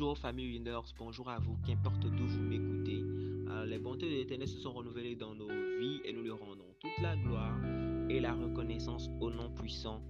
Bonjour famille Winners, bonjour à vous, qu'importe d'où vous m'écoutez. Euh, les bontés de l'Éternel se sont renouvelées dans nos vies et nous lui rendons toute la gloire et la reconnaissance au nom puissant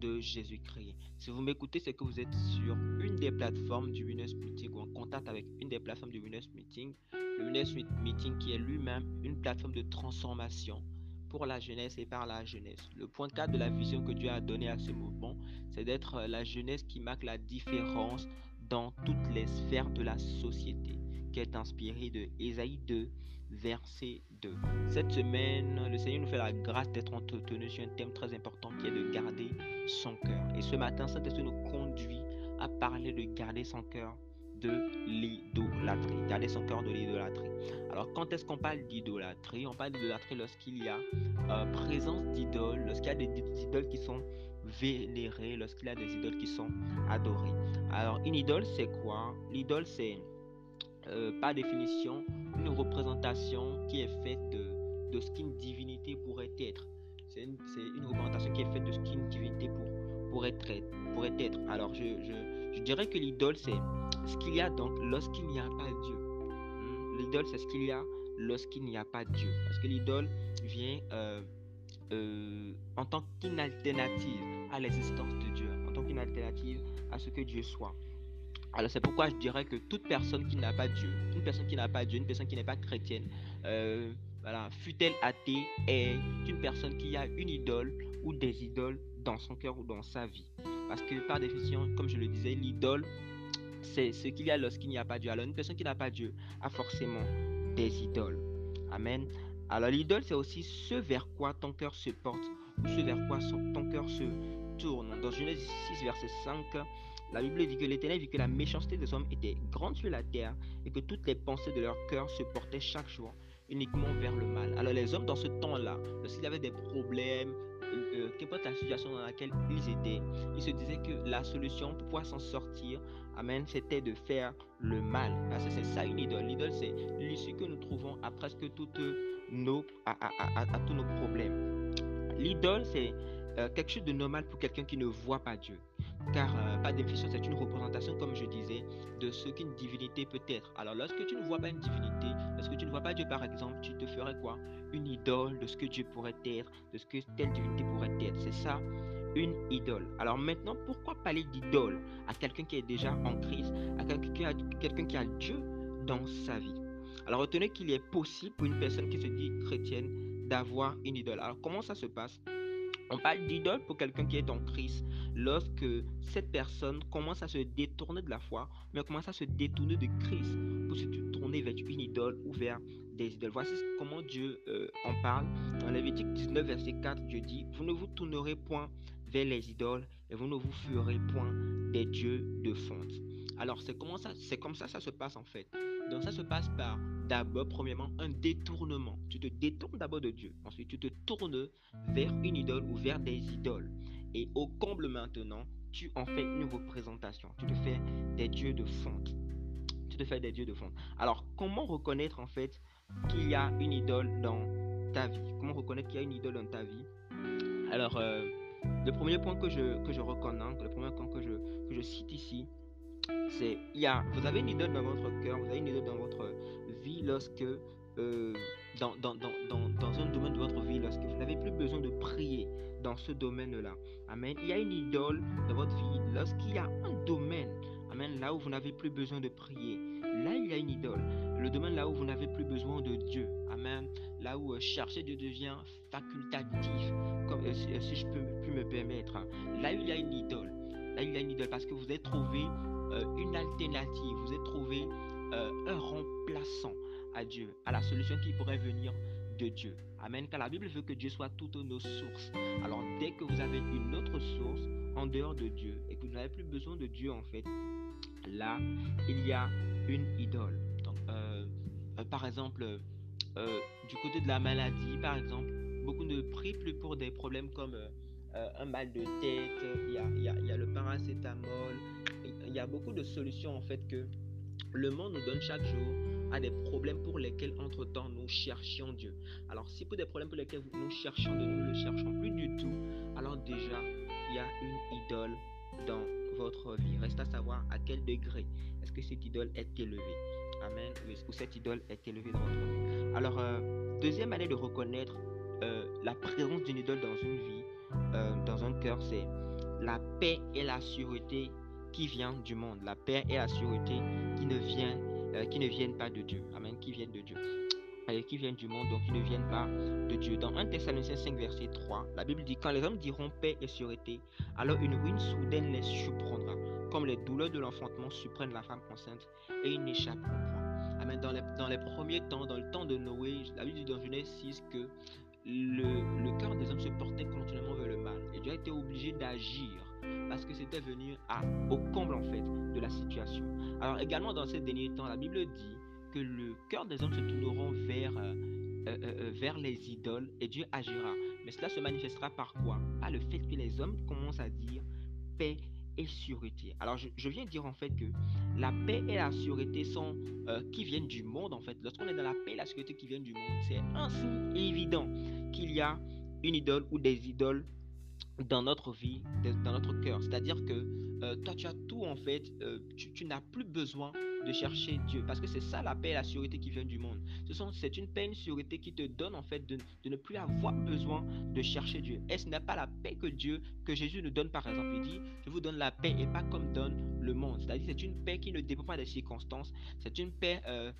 de Jésus-Christ. Si vous m'écoutez, c'est que vous êtes sur une des plateformes du Winners Meeting ou en contact avec une des plateformes du Winners Meeting. Le Winners Meeting qui est lui-même une plateforme de transformation pour la jeunesse et par la jeunesse. Le point 4 de la vision que Dieu a donné à ce mouvement, c'est d'être la jeunesse qui marque la différence dans toutes les sphères de la société, qui est inspiré de Ésaïe 2, verset 2. Cette semaine, le Seigneur nous fait la grâce d'être entretenu sur un thème très important qui est de garder son cœur. Et ce matin, Saint-Esprit nous conduit à parler de garder son cœur de l'idolâtrie. Garder son cœur de l'idolâtrie. Alors, quand est-ce qu'on parle d'idolâtrie? On parle d'idolâtrie lorsqu'il y a euh, présence d'idoles, lorsqu'il y a des idoles qui sont vénérées, lorsqu'il y a des idoles qui sont adorées. Alors, une idole, c'est quoi? L'idole, c'est euh, par définition une représentation qui est faite de, de ce qu'une divinité pourrait être. C'est une, représentation qui est faite de ce qu'une divinité pour, pourrait, être. Alors, je, je dirais que l'idole, c'est ce qu'il y a donc lorsqu'il n'y a pas Dieu. Hmm? L'idole, c'est ce qu'il y a lorsqu'il n'y a pas Dieu. Parce que l'idole vient euh, euh, en tant qu'une alternative à l'existence de Dieu, en tant qu'une alternative à ce que Dieu soit. Alors c'est pourquoi je dirais que toute personne qui n'a pas Dieu, une personne qui n'a pas Dieu, une personne qui n'est pas chrétienne, euh, voilà, fut-elle athée, est une personne qui a une idole ou des idoles dans son cœur ou dans sa vie. Parce que par définition, comme je le disais, l'idole, c'est ce qu'il y a lorsqu'il n'y a pas Dieu. Alors une personne qui n'a pas Dieu a forcément des idoles. Amen. Alors l'idole, c'est aussi ce vers quoi ton cœur se porte ou ce vers quoi ton cœur se tourne. Dans Genèse 6, verset 5, la Bible dit que l'Éternel vit que la méchanceté des hommes était grande sur la terre et que toutes les pensées de leur cœur se portaient chaque jour uniquement vers le mal. Alors les hommes dans ce temps-là, lorsqu'il y avait des problèmes, euh, qu'importe la situation dans laquelle ils étaient, ils se disaient que la solution pour pouvoir s'en sortir, amen, c'était de faire le mal. Parce que c'est ça une idole. L'idole, c'est l'issue que nous trouvons à presque toutes nos, à, tous nos problèmes. L'idole, c'est euh, quelque chose de normal pour quelqu'un qui ne voit pas Dieu car euh, par définition, c'est une représentation, comme je disais, de ce qu'une divinité peut être. Alors, lorsque tu ne vois pas une divinité, lorsque tu ne vois pas Dieu, par exemple, tu te ferais quoi? Une idole de ce que Dieu pourrait être, de ce que telle divinité pourrait être. C'est ça, une idole. Alors maintenant, pourquoi parler d'idole à quelqu'un qui est déjà en crise, à quelqu'un quelqu'un qui a Dieu dans sa vie? Alors, retenez qu'il est possible pour une personne qui se dit chrétienne d'avoir une idole. Alors, comment ça se passe? On parle d'idole pour quelqu'un qui est en crise lorsque cette personne commence à se détourner de la foi, mais commence à se détourner de Christ pour se tourner vers une idole ou vers des idoles. Voici comment Dieu euh, en parle. Dans Lévitique 19, verset 4, Dieu dit, vous ne vous tournerez point vers les idoles et vous ne vous ferez point des dieux de fonte. Alors c'est comment ça, c'est comme ça ça se passe en fait. Donc ça se passe par d'abord, premièrement, un détournement. Tu te détournes d'abord de Dieu. Ensuite, tu te tournes vers une idole ou vers des idoles. Et au comble maintenant, tu en fais une représentation. Tu te fais des dieux de fonte. Tu te fais des dieux de fonte. Alors, comment reconnaître en fait qu'il y a une idole dans ta vie? Comment reconnaître qu'il y a une idole dans ta vie? Alors, euh, le premier point que je, reconnais, le premier point que je, que je cite ici, il y a, vous avez une idole dans votre cœur, vous avez une idole dans votre vie lorsque euh, dans, dans, dans, dans, un domaine de votre vie, lorsque vous n'avez plus besoin de prier dans ce domaine-là. Amen. Il y a une idole dans votre vie lorsqu'il y a un domaine, Amen, là où vous n'avez plus besoin de prier. Là, il y a une idole. Le domaine là où vous n'avez plus besoin de Dieu. Amen. Là où euh, chercher Dieu devient facultatif, comme euh, si, je peux, plus me permettre. Là, il y a une idole. Là, il y a une idole parce que vous avez trouvé euh, une alternative, vous avez trouvé euh, un remplaçant à Dieu, à la solution qui pourrait venir de Dieu. Amen. Car la Bible veut que Dieu soit toutes nos sources. Alors dès que vous avez une autre source en dehors de Dieu et que vous n'avez plus besoin de Dieu en fait, là, il y a une idole. Euh, par exemple, du côté de la maladie, par exemple, beaucoup ne prient plus pour des problèmes comme un mal de tête, il y a le paracétamol, il y a beaucoup de solutions en fait que le monde nous donne chaque jour à des problèmes pour lesquels entre-temps nous cherchions Dieu. Alors si pour des problèmes pour lesquels nous cherchions Dieu, nous ne le cherchons plus du tout, alors déjà il y a une idole dans votre vie. Reste à savoir à quel degré est-ce que cette idole est élevée. Amen. Ou cette idole est élevée dans votre vie. Alors, euh, deuxième année de reconnaître euh, la présence d'une idole dans une vie, euh, dans un cœur, c'est la paix et la sûreté qui vient du monde. La paix et la sûreté qui ne, vient, qui ne viennent pas de Dieu. Amen. Qui viennent de Dieu qui viennent du monde, donc qui ne viennent pas de Dieu. Dans 1 Thessaloniciens 5, verset 3, la Bible dit Quand les hommes diront paix et sûreté, alors une ruine soudaine les surprendra, comme les douleurs de l'enfantement surprennent la femme enceinte, et ils n'échapperont point. Amen. Dans les, dans les premiers temps, dans le temps de Noé, la Bible dit dans Genèse 6 que le, le cœur des hommes se portait continuellement vers le mal. Et Dieu a été obligé d'agir parce que c'était venu au comble en fait de la situation. Alors également dans ces derniers temps, la Bible dit que le cœur des hommes se tourneront vers, euh, euh, euh, vers les idoles et Dieu agira. Mais cela se manifestera par quoi? Par le fait que les hommes commencent à dire paix et sûreté. Alors je, viens dire en fait que la paix et la sûreté sont qui viennent du monde en fait. Lorsqu'on est dans la paix et la sûreté qui viennent du monde, c'est ainsi évident qu'il y a une idole ou des idoles dans notre vie, dans notre cœur. C'est-à-dire que toi, tu as tout en fait, tu n'as plus besoin de chercher Dieu. Parce que c'est ça la paix et la sûreté qui vient du monde. Ce c'est une paix une sûreté qui te donne en fait de, de, ne plus avoir besoin de chercher Dieu. Et ce n'est pas la paix que Dieu, que Jésus nous donne par exemple? Il dit, je vous donne la paix et pas comme donne le monde. C'est-à-dire c'est une paix qui ne dépend pas des circonstances. C'est une paix euh,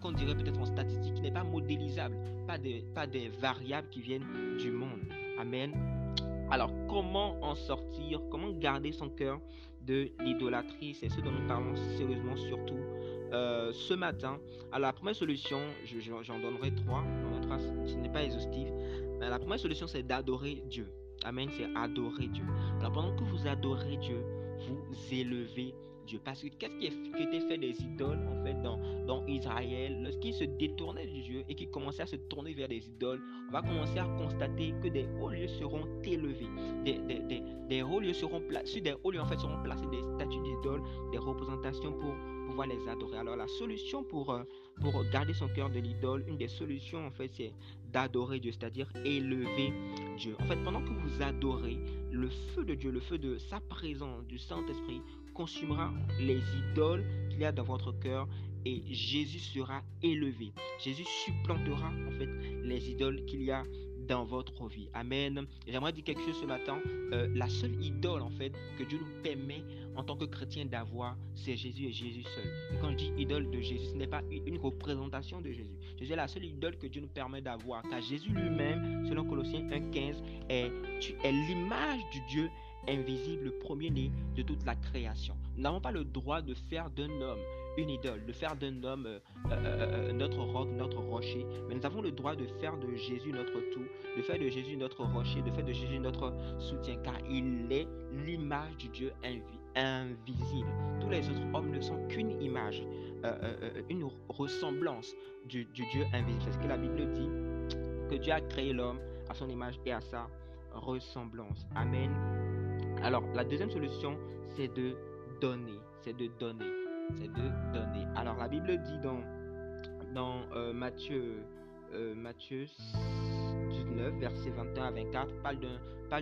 qu'on dirait peut-être en statistique qui n'est pas modélisable. Pas des, pas des variables qui viennent du monde. Amen. Alors, comment en sortir Comment garder son cœur de l'idolâtrie? C'est ce dont nous parlons sérieusement surtout euh, ce matin. Alors, la première solution, j'en donnerai trois. ce n'est pas exhaustif. La première solution, c'est d'adorer Dieu. Amen, c'est adorer Dieu. Alors, pendant que vous adorez Dieu, vous élevez parce que qu'est-ce qui, était fait des idoles en fait dans, dans Israël Lorsqu'ils se détournaient du Dieu et qu'ils commençaient à se tourner vers des idoles, on va commencer à constater que des hauts lieux seront élevés. Des, des, des, des hauts lieux seront placés, des hauts lieux en fait seront placés des statues d'idoles, des représentations pour pouvoir les adorer. Alors la solution pour, euh, pour garder son cœur de l'idole, une des solutions en fait c'est d'adorer Dieu, c'est-à-dire élever Dieu. En fait, pendant que vous adorez, le feu de Dieu, le feu de sa présence, du Saint-Esprit, consumera les idoles qu'il y a dans votre cœur et Jésus sera élevé. Jésus supplantera en fait les idoles qu'il y a dans votre vie. Amen. J'aimerais dire quelque chose ce matin. Euh, la seule idole en fait que Dieu nous permet en tant que chrétien d'avoir, c'est Jésus et Jésus seul. Quand je dis idole de Jésus, ce n'est pas une représentation de Jésus. Jésus est la seule idole que Dieu nous permet d'avoir. Car Jésus lui-même, selon Colossiens 1.15, est, est l'image du Dieu invisible, le premier-né de toute la création. Nous n'avons pas le droit de faire d'un homme une idole, de faire d'un homme euh, euh, euh, notre roc, notre rocher, mais nous avons le droit de faire de Jésus notre tout, de faire de Jésus notre rocher, de faire de Jésus notre soutien, car il est l'image du Dieu invisible. Tous les autres hommes ne sont qu'une image, une ressemblance du, Dieu invisible. C'est ce que la Bible dit, que Dieu a créé l'homme à son image et à sa ressemblance. Amen. Alors, la deuxième solution, c'est de donner. C'est de donner. C'est de donner. Alors, la Bible dit dans, euh, Matthieu, euh, Matthieu 19, verset 21 à 24, parle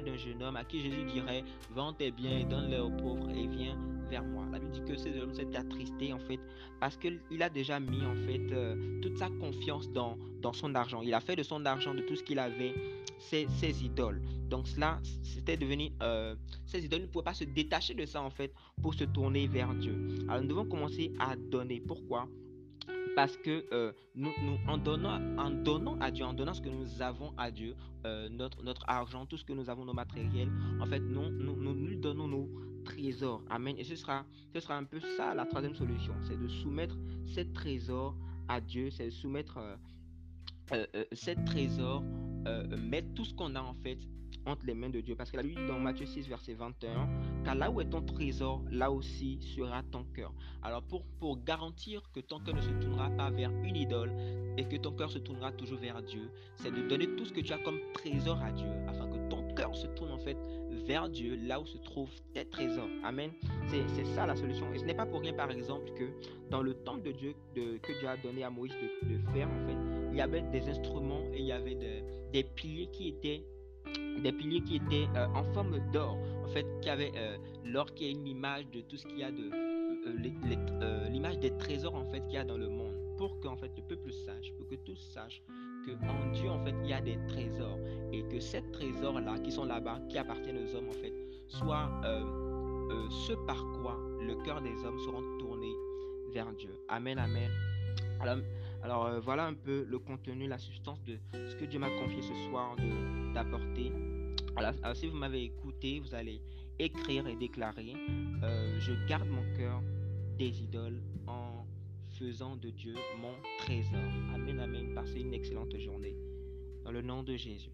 d'un, jeune homme à qui Jésus dirait Vends tes biens et donne-les aux pauvres et viens vers moi. La Bible dit que ce homme s'est attristé en fait parce qu'il a déjà mis en fait euh, toute sa confiance dans, son argent. Il a fait de son argent, de tout ce qu'il avait, ses, ses idoles. Donc cela, c'était devenu... Euh, ces idoles ne pouvaient pas se détacher de ça en fait pour se tourner vers Dieu. Alors nous devons commencer à donner. Pourquoi? Parce que euh, nous, en, donnant, en donnant à Dieu, en donnant ce que nous avons à Dieu, euh, notre, notre argent, tout ce que nous avons, nos matériels, en fait, nous, nous, nous, nous donnons nos trésors. Amen. Et ce sera, ce sera un peu ça la troisième solution, c'est de soumettre ces trésors à Dieu, c'est de soumettre euh, ces trésors, mettre tout ce qu'on a en fait entre les mains de Dieu. Parce que la Bible dans Matthieu 6, verset 21, car là où est ton trésor, là aussi sera ton cœur. Alors pour, garantir que ton cœur ne se tournera pas vers une idole et que ton cœur se tournera toujours vers Dieu, c'est de donner tout ce que tu as comme trésor à Dieu, afin cœur se tourne en fait vers Dieu, là où se trouvent tes trésors. Amen. C'est ça la solution. Et ce n'est pas pour rien, par exemple, que dans le temple de Dieu, de, que Dieu a donné à Moïse de, faire, en fait, il y avait des instruments et il y avait des piliers qui étaient des piliers qui étaient euh, en forme d'or, en fait, qui avaient euh, l'or qui est une image de tout ce qu'il y a de euh, l'image des trésors en fait qu'il y a dans le monde, pour que en fait le peuple sache, pour que tous sachent en Dieu en fait il y a des trésors et que ces trésors là qui sont là-bas, qui appartiennent aux hommes en fait, soient ce par quoi le cœur des hommes seront tournés vers Dieu. Amen, amen. Alors, euh, voilà un peu le contenu, la substance de ce que Dieu m'a confié ce soir d'apporter. Alors, si vous m'avez écouté, vous allez écrire et déclarer, euh, je garde mon cœur des idoles en faisant de Dieu mon trésor. Amen, amen. Passez une excellente journée. Dans le nom de Jésus.